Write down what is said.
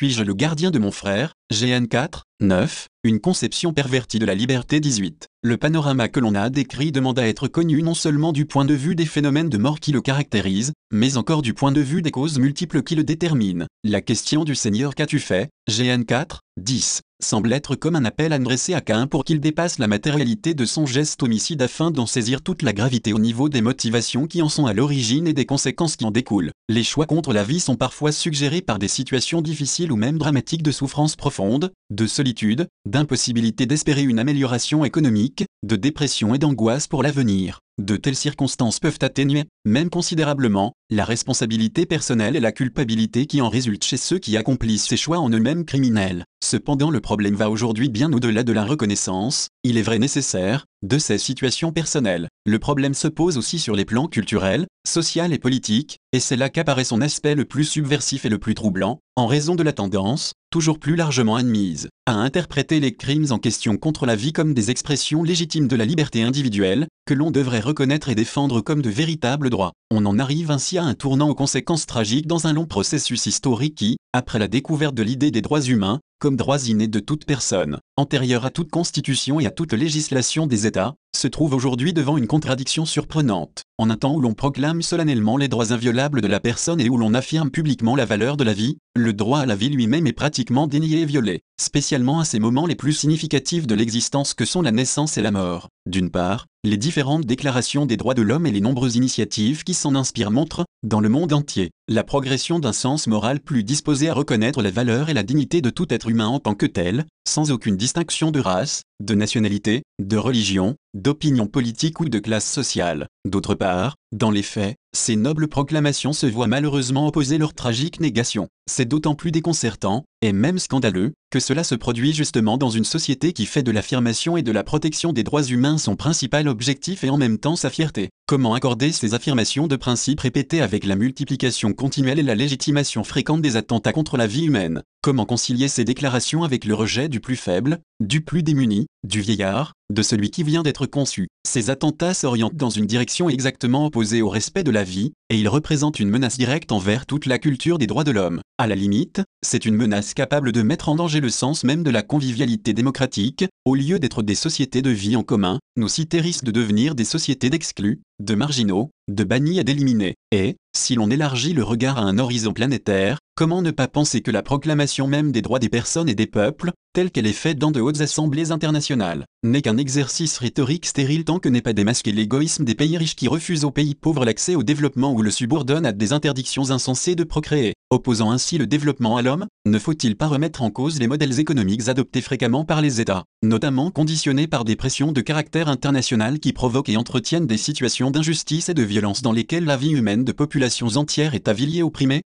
Suis-je le gardien de mon frère? GN 4, 9, une conception pervertie de la liberté 18. Le panorama que l'on a décrit demande à être connu non seulement du point de vue des phénomènes de mort qui le caractérisent, mais encore du point de vue des causes multiples qui le déterminent. La question du Seigneur qu'as-tu fait? GN 4, 10 semble être comme un appel adressé à Cain pour qu'il dépasse la matérialité de son geste homicide afin d'en saisir toute la gravité au niveau des motivations qui en sont à l'origine et des conséquences qui en découlent. Les choix contre la vie sont parfois suggérés par des situations difficiles ou même dramatiques de souffrance profonde, de solitude, d'impossibilité d'espérer une amélioration économique, de dépression et d'angoisse pour l'avenir. De telles circonstances peuvent atténuer, même considérablement, la responsabilité personnelle et la culpabilité qui en résultent chez ceux qui accomplissent ces choix en eux-mêmes criminels. Cependant le problème va aujourd'hui bien au-delà de la reconnaissance, il est vrai nécessaire, de ces situations personnelles. Le problème se pose aussi sur les plans culturels, social et politique, et c'est là qu'apparaît son aspect le plus subversif et le plus troublant, en raison de la tendance, toujours plus largement admise, à interpréter les crimes en question contre la vie comme des expressions légitimes de la liberté individuelle, que l'on devrait reconnaître et défendre comme de véritables droits. On en arrive ainsi à un tournant aux conséquences tragiques dans un long processus historique qui, après la découverte de l'idée des droits humains, comme droits innés de toute personne, antérieurs à toute constitution et à toute législation des États, se trouve aujourd'hui devant une contradiction surprenante. En un temps où l'on proclame solennellement les droits inviolables de la personne et où l'on affirme publiquement la valeur de la vie, le droit à la vie lui-même est pratiquement dénié et violé, spécialement à ces moments les plus significatifs de l'existence que sont la naissance et la mort. D'une part, les différentes déclarations des droits de l'homme et les nombreuses initiatives qui s'en inspirent montrent, dans le monde entier, la progression d'un sens moral plus disposé à reconnaître la valeur et la dignité de tout être humain en tant que tel, sans aucune distinction de race, de nationalité, de religion, d'opinion politique ou de classe sociale. D'autre part, dans les faits, ces nobles proclamations se voient malheureusement opposer leur tragique négation. C'est d'autant plus déconcertant, et même scandaleux, que cela se produit justement dans une société qui fait de l'affirmation et de la protection des droits humains son principal objectif et en même temps sa fierté. Comment accorder ces affirmations de principe répétées avec la multiplication continuelle et la légitimation fréquente des attentats contre la vie humaine? Comment concilier ces déclarations avec le rejet du plus faible, du plus démuni, du vieillard, de celui qui vient d'être conçu Ces attentats s'orientent dans une direction exactement opposée au respect de la vie, et ils représentent une menace directe envers toute la culture des droits de l'homme. À la limite, c'est une menace capable de mettre en danger le sens même de la convivialité démocratique, au lieu d'être des sociétés de vie en commun, nos cités risquent de devenir des sociétés d'exclus, de marginaux, de bannis et d'éliminés. Et, si l'on élargit le regard à un horizon planétaire, comment ne pas penser que la proclamation même des droits des personnes et des peuples, telle qu'elle est faite dans de hautes assemblées internationales, n'est qu'un exercice rhétorique stérile tant que n'est pas démasqué l'égoïsme des pays riches qui refusent aux pays pauvres l'accès au développement ou le subordonnent à des interdictions insensées de procréer. Opposant ainsi le développement à l'homme, ne faut-il pas remettre en cause les modèles économiques adoptés fréquemment par les États, notamment conditionnés par des pressions de caractère international qui provoquent et entretiennent des situations d'injustice et de violence dans lesquelles la vie humaine de populations entières est aviliée opprimée